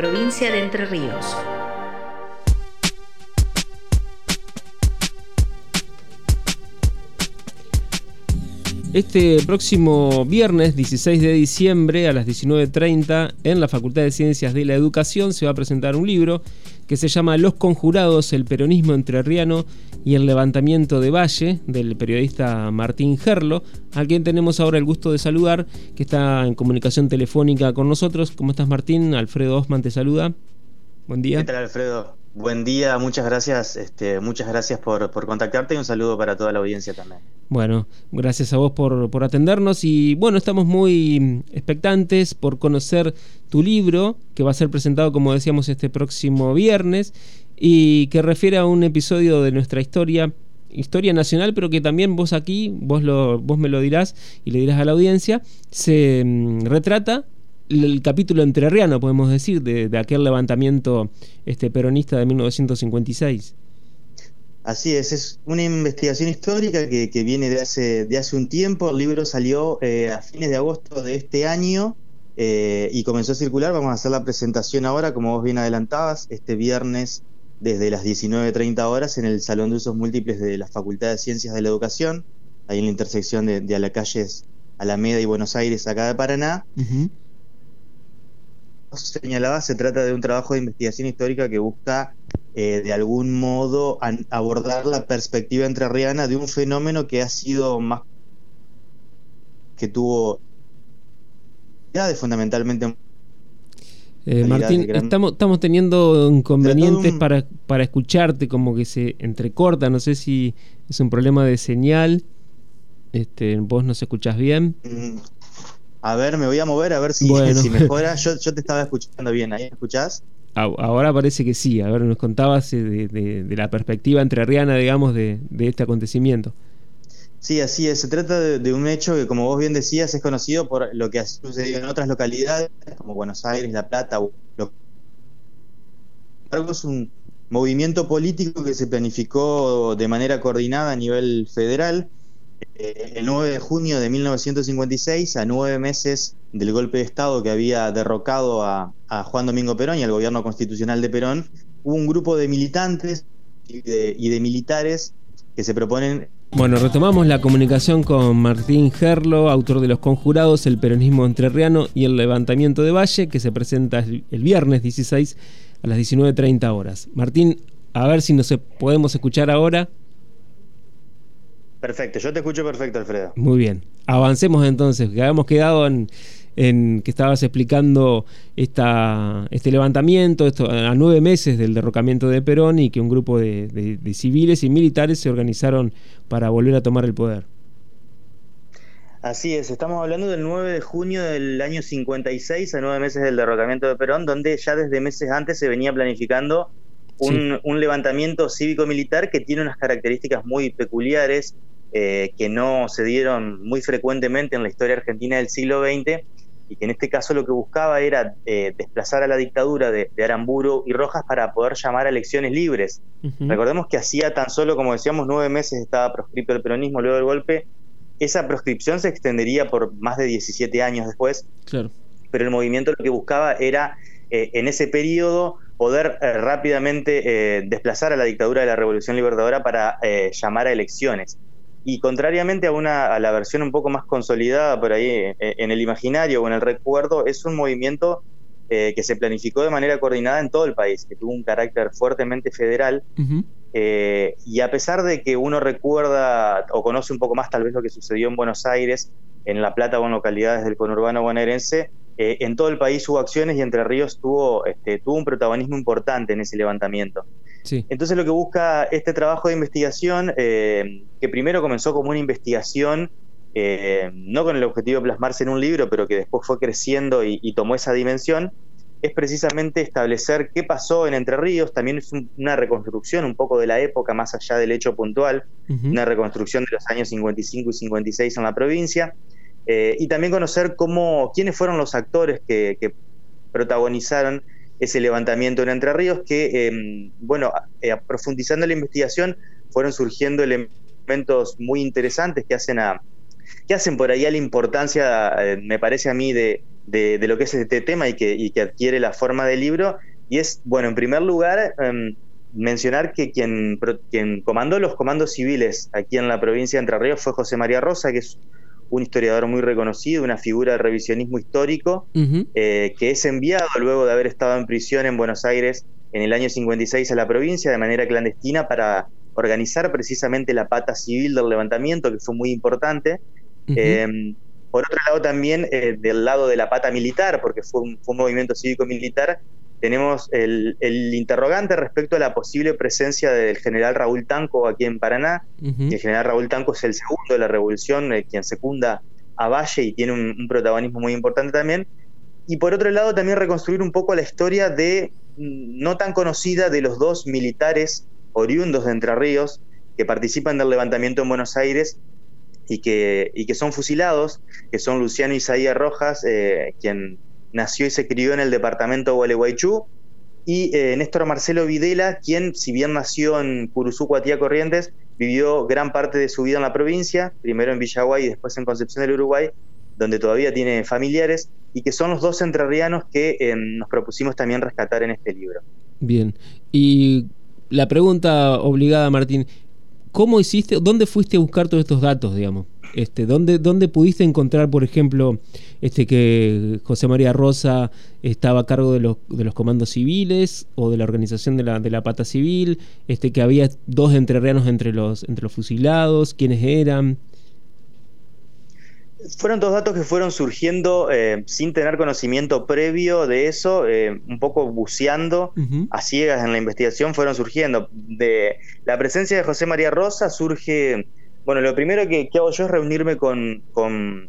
provincia de Entre Ríos. Este próximo viernes 16 de diciembre a las 19.30 en la Facultad de Ciencias de la Educación se va a presentar un libro que se llama Los Conjurados, el peronismo entrerriano y el levantamiento de Valle del periodista Martín Gerlo, a quien tenemos ahora el gusto de saludar, que está en comunicación telefónica con nosotros. ¿Cómo estás Martín? Alfredo Osman te saluda. Buen día. ¿Qué tal Alfredo? Buen día, muchas gracias, este, muchas gracias por, contactarte y un saludo para toda la audiencia también. Bueno, gracias a vos por, por, atendernos y bueno, estamos muy expectantes por conocer tu libro que va a ser presentado, como decíamos, este próximo viernes y que refiere a un episodio de nuestra historia, historia nacional, pero que también vos aquí, vos, vos me lo dirás y le dirás a la audiencia, se mm, retrata el capítulo entrerriano, podemos decir, de, aquel levantamiento este, peronista de 1956. Así es, es una investigación histórica que, viene de hace, de hace un tiempo. El libro salió eh, a fines de agosto de este año eh, y comenzó a circular. Vamos a hacer la presentación ahora, como vos bien adelantabas, este viernes desde las 19.30 horas en el Salón de Usos Múltiples de la Facultad de Ciencias de la Educación, ahí en la intersección de, de a la calles Alameda y Buenos Aires, acá de Paraná. Señalaba, se trata de un trabajo de investigación histórica que busca eh, de algún modo abordar la perspectiva entrerriana de un fenómeno que ha sido más que tuvo fundamentalmente eh, Martín, estamos, estamos teniendo inconvenientes para, para escucharte, como que se entrecorta, no sé si es un problema de señal, este, vos nos escuchás bien. Mm, a ver, me voy a mover a ver si, mejora. Yo, te estaba escuchando bien, ¿ahí me escuchás? Ahora parece que sí. A ver, nos contabas eh, de, la perspectiva entrerriana, digamos, de, este acontecimiento. Sí, así es. Se trata de, un hecho que, como vos bien decías, es conocido por lo que ha sucedido en otras localidades, como Buenos Aires, La Plata. Lo... Es un movimiento político que se planificó de manera coordinada a nivel federal eh, el 9 de junio de 1956, a nueve meses del golpe de Estado que había derrocado a, Juan Domingo Perón y al gobierno constitucional de Perón, hubo un grupo de militantes y de, militares que se proponen bueno, retomamos la comunicación con Martín Gerlo, autor de Los Conjurados, El Peronismo Entrerriano y El Levantamiento de Valle, que se presenta el viernes 16 a las 19.30 horas. Martín, a ver si nos podemos escuchar ahora. Perfecto, yo te escucho perfecto, Alfredo. Muy bien. Avancemos entonces, que habíamos quedado en, que estabas explicando esta, este levantamiento esto, a nueve meses del derrocamiento de Perón y que un grupo de, civiles y militares se organizaron para volver a tomar el poder. Así es, estamos hablando del 9 de junio del año 56, a nueve meses del derrocamiento de Perón, donde ya desde meses antes se venía planificando un, un levantamiento cívico-militar que tiene unas características muy peculiares eh, que no se dieron muy frecuentemente en la historia argentina del siglo XX y que en este caso lo que buscaba era eh, desplazar a la dictadura de, Aramburu y Rojas para poder llamar a elecciones libres. Recordemos que hacía tan solo, como decíamos, nueve meses estaba proscrito el peronismo luego del golpe. Esa proscripción se extendería por más de 17 años después. Claro. Pero el movimiento lo que buscaba era, eh, en ese periodo, poder rápidamente desplazar a la dictadura de la Revolución Libertadora para llamar a elecciones. Y contrariamente a, una, a la versión un poco más consolidada por ahí eh, en el imaginario o en el recuerdo, es un movimiento eh, que se planificó de manera coordinada en todo el país, que tuvo un carácter fuertemente federal. Eh, y a pesar de que uno recuerda o conoce un poco más tal vez lo que sucedió en Buenos Aires, en La Plata o en localidades del conurbano bonaerense, en todo el país hubo acciones y Entre Ríos tuvo, este, tuvo un protagonismo importante en ese levantamiento. Entonces lo que busca este trabajo de investigación, eh, que primero comenzó como una investigación, eh, no con el objetivo de plasmarse en un libro, pero que después fue creciendo y, tomó esa dimensión, es precisamente establecer qué pasó en Entre Ríos, también es una reconstrucción un poco de la época, más allá del hecho puntual, una reconstrucción de los años 55 y 56 en la provincia, eh, y también conocer cómo, quiénes fueron los actores que, que protagonizaron ese levantamiento en Entre Ríos que, em, bueno, eh, profundizando la investigación fueron surgiendo elementos muy interesantes que hacen que hacen por ahí la importancia, eh, me parece a mí, de, de, lo que es este tema y que, que, adquiere la forma de libro. Y es, bueno, en primer lugar, em, mencionar que quien, quien comandó los comandos civiles aquí en la provincia de Entre Ríos fue José María Rosa, que es un historiador muy reconocido, una figura de revisionismo histórico, eh, que es enviado luego de haber estado en prisión en Buenos Aires en el año 56 a la provincia de manera clandestina para organizar precisamente la pata civil del levantamiento, que fue muy importante. Em, por otro lado, también eh, del lado de la pata militar, porque fue un, fue un movimiento cívico-militar tenemos el, interrogante respecto a la posible presencia del general Raúl Tanco aquí en Paraná. el general Raúl Tanco es el segundo de la revolución, eh, quien secunda a Valle y tiene un, protagonismo muy importante también. Y por otro lado, también reconstruir un poco la historia de mm, no tan conocida de los dos militares oriundos de Entre Ríos que participan del levantamiento en Buenos Aires y que, y que son fusilados, que son Luciano Isaías Rojas, eh, quien nació y se crió en el departamento de Gualeguaychú, y eh, Néstor Marcelo Videla, quien, si bien nació en Curuzú, Cuatía Corrientes, vivió gran parte de su vida en la provincia, primero en Villaguay y después en Concepción del Uruguay, donde todavía tiene familiares, y que son los dos entrerrianos que eh, nos propusimos también rescatar en este libro. Bien, y la pregunta obligada, Martín, ¿cómo hiciste, dónde fuiste a buscar todos estos datos, digamos? Este, ¿dónde, ¿Dónde pudiste encontrar, por ejemplo, este que José María Rosa estaba a cargo de los, de los comandos civiles o de la organización de la, de la pata civil? Este, que había dos entrerrianos entre los, entre los fusilados, quiénes eran. Fueron dos datos que fueron surgiendo eh, sin tener conocimiento previo de eso, eh, un poco buceando a ciegas en la investigación, fueron surgiendo. De la presencia de José María Rosa surge bueno, lo primero que, hago yo es reunirme con, con,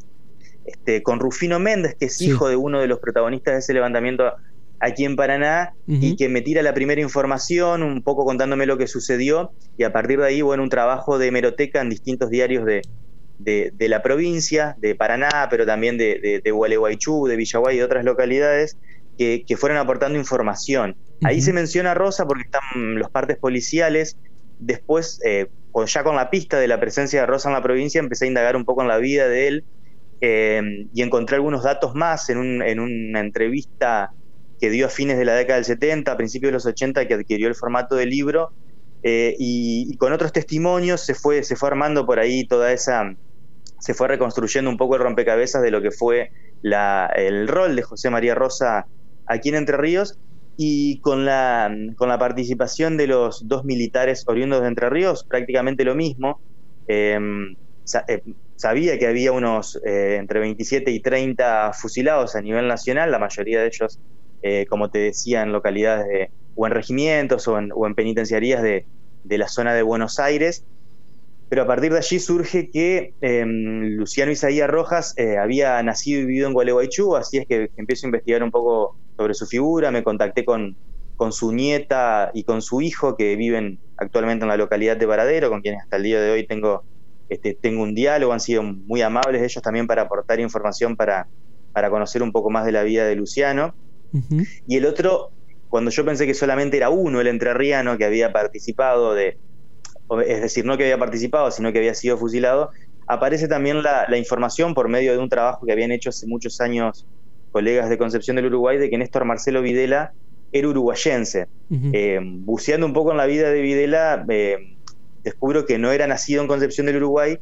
este, con Rufino Méndez, que es hijo de uno de los protagonistas de ese levantamiento aquí en Paraná, y que me tira la primera información, un poco contándome lo que sucedió, y a partir de ahí, bueno, un trabajo de hemeroteca en distintos diarios de, de, la provincia, de Paraná, pero también de, de, de Gualeguaychú, de Villaguay y de otras localidades, que, que fueron aportando información. Ahí se menciona Rosa porque están los partes policiales, después, eh, ya con la pista de la presencia de Rosa en la provincia, empecé a indagar un poco en la vida de él eh, y encontré algunos datos más en, una entrevista que dio a fines de la década del 70, a principios de los 80, que adquirió el formato de libro, eh, y, con otros testimonios se fue, se fue armando por ahí toda esa, se fue reconstruyendo un poco el rompecabezas de lo que fue el rol de José María Rosa aquí en Entre Ríos, y con la, con la participación de los dos militares oriundos de Entre Ríos, prácticamente lo mismo. Em, eh, sabía que había unos eh, entre 27 y 30 fusilados a nivel nacional, la mayoría de ellos, eh, como te decía, en localidades de, o en regimientos o en, o en penitenciarías de, de, la zona de Buenos Aires. Pero a partir de allí surge que em, Luciano Isaías Rojas había nacido y vivido en Gualeguaychú, así es que empiezo a investigar un poco sobre su figura, me contacté con, con su nieta y con su hijo que viven actualmente en la localidad de Varadero, con quienes hasta el día de hoy tengo, este, tengo un diálogo, han sido muy amables ellos también para aportar información para, para conocer un poco más de la vida de Luciano. Y el otro, cuando yo pensé que solamente era uno, el entrerriano, que había participado de, es decir, no que había participado, sino que había sido fusilado, aparece también la, la información por medio de un trabajo que habían hecho hace muchos años colegas de Concepción del Uruguay, de que Néstor Marcelo Videla era uruguayense. Eh, buceando un poco en la vida de Videla, eh, descubro que no era nacido en Concepción del Uruguay,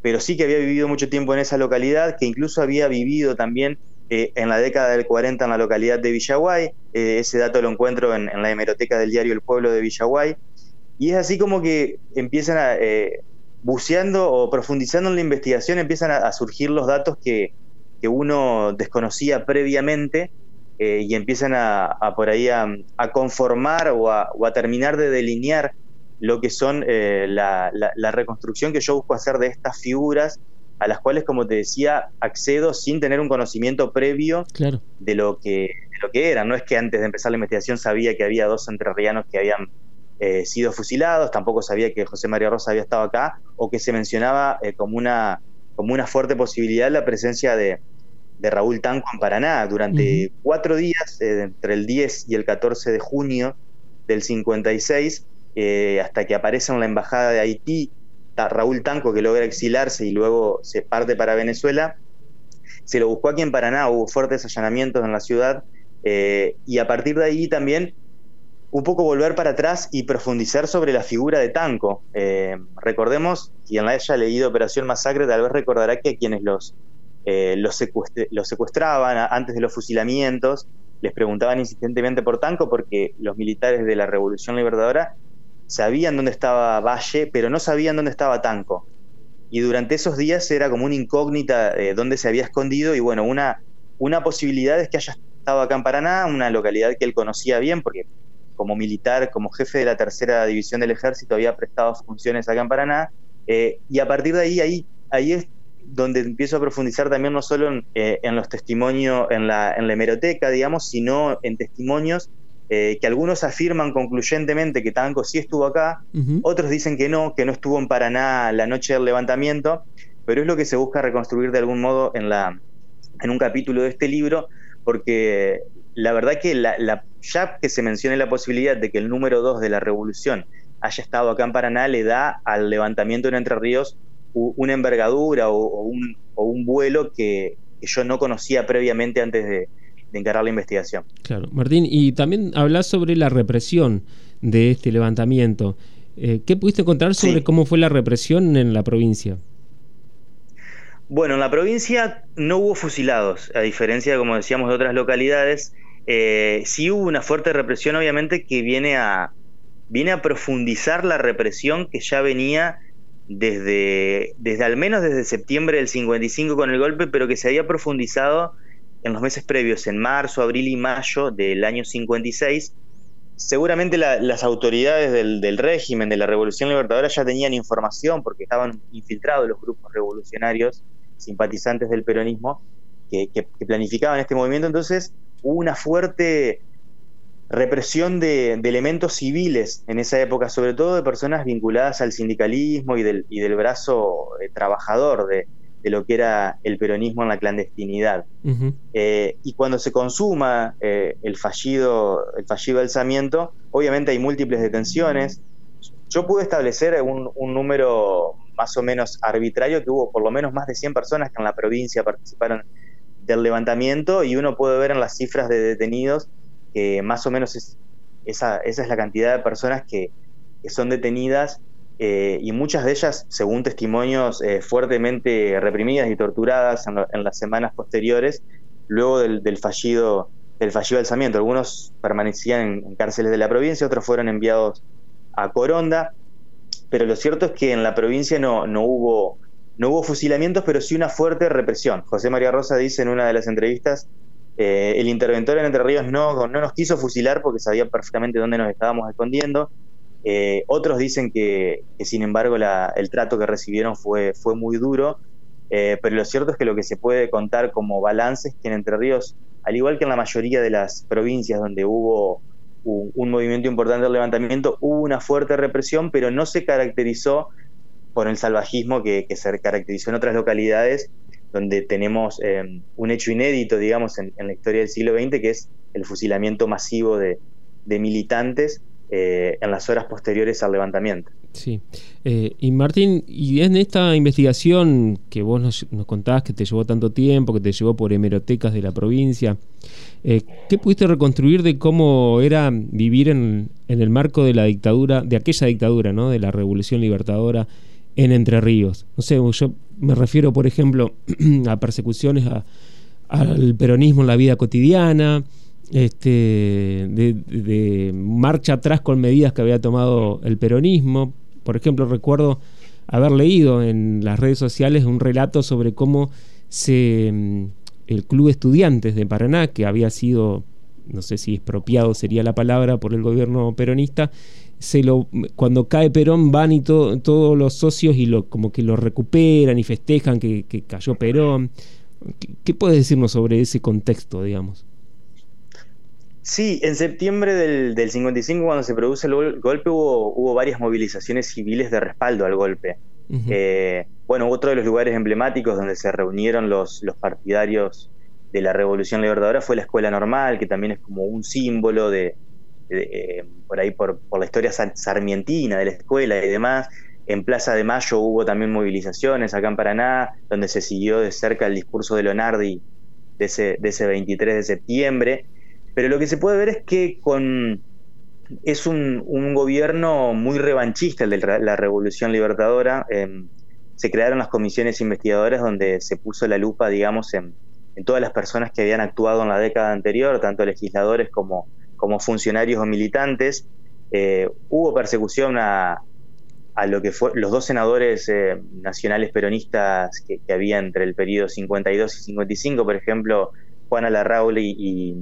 pero sí que había vivido mucho tiempo en esa localidad, que incluso había vivido también eh, en la década del 40 en la localidad de Villaguay. ese dato lo encuentro en, la hemeroteca del diario El Pueblo de Villaguay. Y es así como que empiezan a, buceando o profundizando en la investigación, empiezan a surgir los datos que, que uno desconocía previamente eh, y empiezan a, por ahí a, conformar o a, terminar de delinear lo que son eh, la, reconstrucción que yo busco hacer de estas figuras a las cuales, como te decía, accedo sin tener un conocimiento previo de, lo que, lo que eran. No es que antes de empezar la investigación sabía que había dos entrerrianos que habían eh, sido fusilados, tampoco sabía que José María Rosa había estado acá, o que se mencionaba como, una, como una fuerte posibilidad la presencia de, de Raúl Tanco en Paraná durante cuatro días, eh, entre el 10 y el 14 de junio del 56, eh, hasta que aparece en la embajada de Haití Raúl Tanco, que logra exilarse y luego se parte para Venezuela. se lo buscó aquí en Paraná, hubo fuertes allanamientos en la ciudad, eh, y a partir de ahí también un poco volver para atrás y profundizar sobre la figura de Tanco. Eh, recordemos, quien la haya leído Operación Masacre tal vez recordará que quienes los, eh, los, secuestraban antes de los fusilamientos les preguntaban insistentemente por Tanco porque los militares de la Revolución Libertadora sabían dónde estaba Valle, pero no sabían dónde estaba Tanco. Y durante esos días era como una incógnita de dónde se había escondido y bueno, una, una posibilidad es que haya estado acá en Paraná, una localidad que él conocía bien porque como militar, como jefe de la tercera división del ejército, había prestado funciones acá en Paraná. Eh, y a partir de ahí, ahí, ahí es donde empiezo a profundizar también no solo en, eh, los testimonios, en la, en la hemeroteca, digamos, sino en testimonios eh, que algunos afirman concluyentemente que Tanco sí estuvo acá, otros dicen que no, que no estuvo en Paraná la noche del levantamiento, pero es lo que se busca reconstruir de algún modo en, la, en un capítulo de este libro, porque la verdad que la, ya que se mencione la posibilidad de que el número 2 de la revolución haya estado acá en Paraná, le da al levantamiento en Entre Ríos una envergadura o, un, vuelo que, yo no conocía previamente antes de, encarar la investigación. Claro, Martín, y también hablas sobre la represión de este levantamiento. Eh, ¿Qué pudiste contar sobre cómo fue la represión en la provincia? Bueno, en la provincia no hubo fusilados, a diferencia, como decíamos, de otras localidades. Eh, sí hubo una fuerte represión, obviamente, que viene a, profundizar la represión que ya venía desde, al menos desde septiembre del 55 con el golpe, pero que se había profundizado en los meses previos, en marzo, abril y mayo del año 56. Seguramente las autoridades del, del, régimen, de la Revolución Libertadora, ya tenían información porque estaban infiltrados los grupos revolucionarios simpatizantes del peronismo que, planificaban este movimiento, entonces hubo una fuerte represión de, elementos civiles en esa época, sobre todo de personas vinculadas al sindicalismo y del, y del brazo eh, trabajador de, lo que era el peronismo en la clandestinidad. Eh, y cuando se consuma eh, el, fallido, el fallido alzamiento, obviamente hay múltiples detenciones. Yo pude establecer un, un número más o menos arbitrario, que hubo por lo menos más de 100 personas que en la provincia participaron del levantamiento y uno puede ver en las cifras de detenidos que más o menos es, esa, esa es la cantidad de personas que, son detenidas eh, y muchas de ellas, según testimonios, eh, fuertemente reprimidas y torturadas en, las semanas posteriores, luego del, fallido del fallido alzamiento. Algunos permanecían en cárceles de la provincia, otros fueron enviados a Coronda pero lo cierto es que en la provincia no, no, hubo, no hubo fusilamientos, pero sí una fuerte represión. José María Rosa dice en una de las entrevistas, eh, el interventor en Entre Ríos no, no nos quiso fusilar porque sabía perfectamente dónde nos estábamos escondiendo. Eh, otros dicen que, sin embargo, el trato que recibieron fue, fue muy duro, eh, pero lo cierto es que lo que se puede contar como balance es que en Entre Ríos, al igual que en la mayoría de las provincias donde hubo un, movimiento importante del levantamiento, hubo una fuerte represión, pero no se caracterizó por el salvajismo que, se caracterizó en otras localidades, donde tenemos eh, un hecho inédito, digamos, en, la historia del siglo XX, que es el fusilamiento masivo de, militantes eh, en las horas posteriores al levantamiento. Sí. Eh, y Martín, y en esta investigación que vos nos, nos, contabas que te llevó tanto tiempo, que te llevó por hemerotecas de la provincia, eh, ¿Qué pudiste reconstruir de cómo era vivir en, el marco de la dictadura, de aquella dictadura, ¿no? de la Revolución Libertadora en Entre Ríos? No sé, yo me refiero, por ejemplo, a persecuciones al peronismo en la vida cotidiana, este, de, marcha atrás con medidas que había tomado el peronismo. Por ejemplo, recuerdo haber leído en las redes sociales un relato sobre cómo se el Club Estudiantes de Paraná, que había sido, no sé si expropiado sería la palabra, por el gobierno peronista, se lo, cuando cae Perón van y todos los socios y lo, como que lo recuperan y festejan que, cayó Perón. ¿Qué, puedes decirnos sobre ese contexto, digamos? Sí, en septiembre del, del 55, cuando se produce el golpe, hubo, hubo varias movilizaciones civiles de respaldo al golpe. Eh, bueno, otro de los lugares emblemáticos donde se reunieron los, los partidarios de la Revolución Libertadora fue la Escuela Normal, que también es como un símbolo de, eh, por ahí por, la historia sarmientina de la escuela y demás. en Plaza de Mayo hubo también movilizaciones acá en Paraná, donde se siguió de cerca el discurso de Leonardi de ese, de ese 23 de septiembre. Pero lo que se puede ver es que con, es un, gobierno muy revanchista el de la Revolución Libertadora. Em, se crearon las comisiones investigadoras donde se puso la lupa, digamos, en, todas las personas que habían actuado en la década anterior, tanto legisladores como, como funcionarios o militantes. Eh, hubo persecución a, lo que fue los dos senadores eh, nacionales peronistas que, había entre el periodo 52 y 55, por ejemplo, Juana Larrauli y,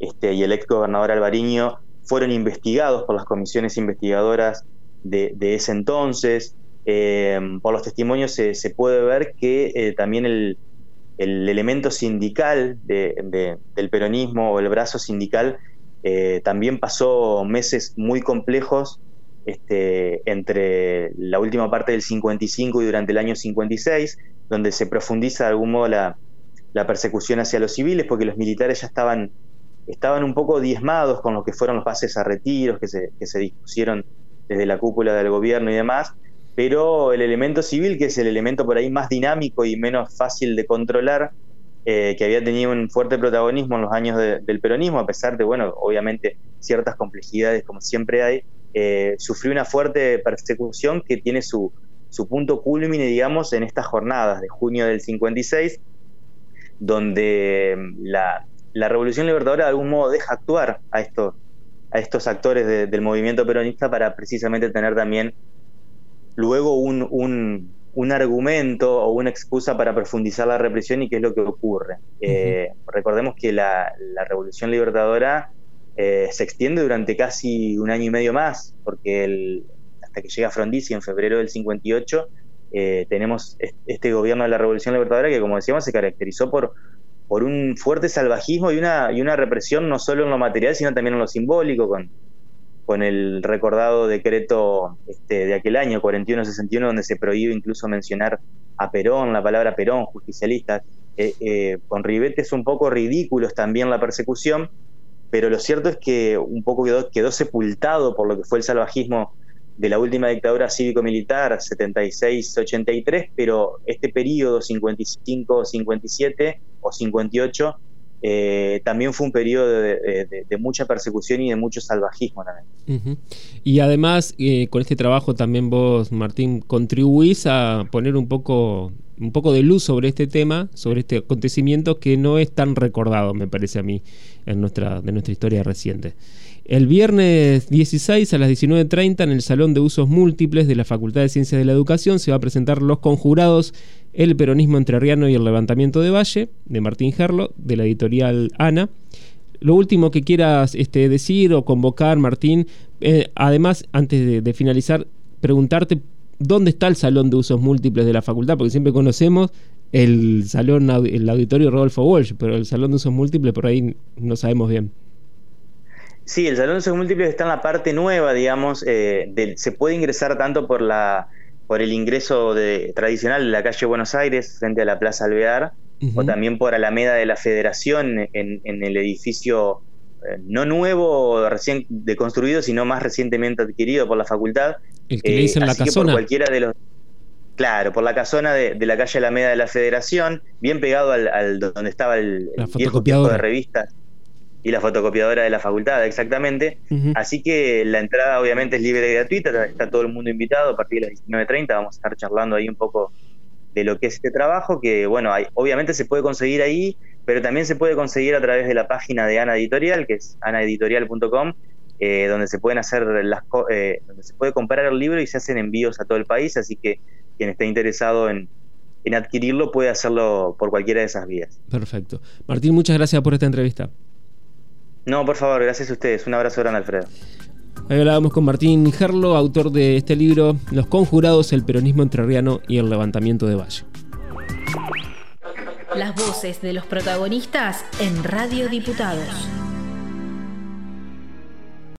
este, y el ex gobernador Alvariño, fueron investigados por las comisiones investigadoras de, ese entonces. Eh, por los testimonios se, puede ver que también el, elemento sindical del peronismo o el brazo sindical también pasó meses muy complejos este, entre la última parte del 55 y durante el año 56, donde se profundiza de algún modo la, persecución hacia los civiles, porque los militares ya estaban, estaban un poco diezmados con lo que fueron los pases a retiros que se, que se dispusieron desde la cúpula del gobierno y demás, pero el elemento civil, que es el elemento por ahí más dinámico y menos fácil de controlar, eh, que había tenido un fuerte protagonismo en los años del peronismo, a pesar de, bueno, obviamente ciertas complejidades como siempre hay, eh, sufrió una fuerte persecución que tiene su, su punto culmine, digamos, en estas jornadas de junio del 56, donde mm, la, la Revolución Libertadora de algún modo deja actuar a estos, a estos actores del movimiento peronista para precisamente tener también luego un, un, un, argumento o una excusa para profundizar la represión y qué es lo que ocurre. Eh, recordemos que la, la Revolución Libertadora eh, se extiende durante casi un año y medio más, porque el, hasta que llega Frondizi en febrero del 58, eh, tenemos este gobierno de la Revolución Libertadora que, como decíamos, se caracterizó por, por un fuerte salvajismo y una, y una represión no solo en lo material, sino también en lo simbólico, con, con el recordado decreto este, de aquel año, 41-61, donde se prohíbe incluso mencionar a Perón, la palabra Perón, justicialista. Eh, con ribetes un poco ridículos también la persecución, pero lo cierto es que un poco quedó, sepultado por lo que fue el salvajismo de la última dictadura cívico-militar, 76-83, pero este periodo 55-57 o 58 eh, también fue un periodo de, mucha persecución y de mucho salvajismo también. Y además, eh, con este trabajo también vos, Martín, contribuís a poner un poco un poco de luz sobre este tema, sobre este acontecimiento que no es tan recordado, me parece a mí, en nuestra, de nuestra historia reciente. El viernes 16 a las 19.30 en el Salón de Usos Múltiples de la Facultad de Ciencias de la Educación se va a presentar Los Conjurados, el peronismo entrerriano y el levantamiento de Valle, de Martín Gerlo, de la editorial Ana. Lo último que quieras este, decir o convocar, Martín, eh, además, antes de finalizar, preguntarte dónde está el salón de usos múltiples de la facultad, porque siempre conocemos el salón, el auditorio Rodolfo Walsh, pero el salón de usos múltiples por ahí no sabemos bien. Sí, el salón de usos múltiples está en la parte nueva, digamos, eh, se puede ingresar tanto por la por el ingreso de, tradicional de la calle Buenos Aires frente a la Plaza Alvear, o también por Alameda de la Federación en, el edificio eh, no nuevo, recién deconstruido, sino más recientemente adquirido por la facultad, el que le dicen eh, la casona. cualquiera de los. Claro, por la casona de, la calle Alameda de la Federación, bien pegado al, donde estaba el, viejo de revistas y la fotocopiadora de la facultad, exactamente. Así que la entrada obviamente es libre y gratuita, está todo el mundo invitado a partir de las 19.30, vamos a estar charlando ahí un poco de lo que es este trabajo, que bueno, hay, obviamente se puede conseguir ahí, pero también se puede conseguir a través de la página de Ana Editorial, que es anaeditorial.com, eh, donde se pueden hacer las eh, donde se puede comprar el libro y se hacen envíos a todo el país, así que quien esté interesado en, adquirirlo puede hacerlo por cualquiera de esas vías. Perfecto. Martín, muchas gracias por esta entrevista. No, por favor, gracias a ustedes. Un abrazo grande, Alfredo. Ahí hablábamos con Martín Gerlo, autor de este libro, Los conjurados, el peronismo entrerriano y el levantamiento de Valle. Las voces de los protagonistas en Radio Diputados.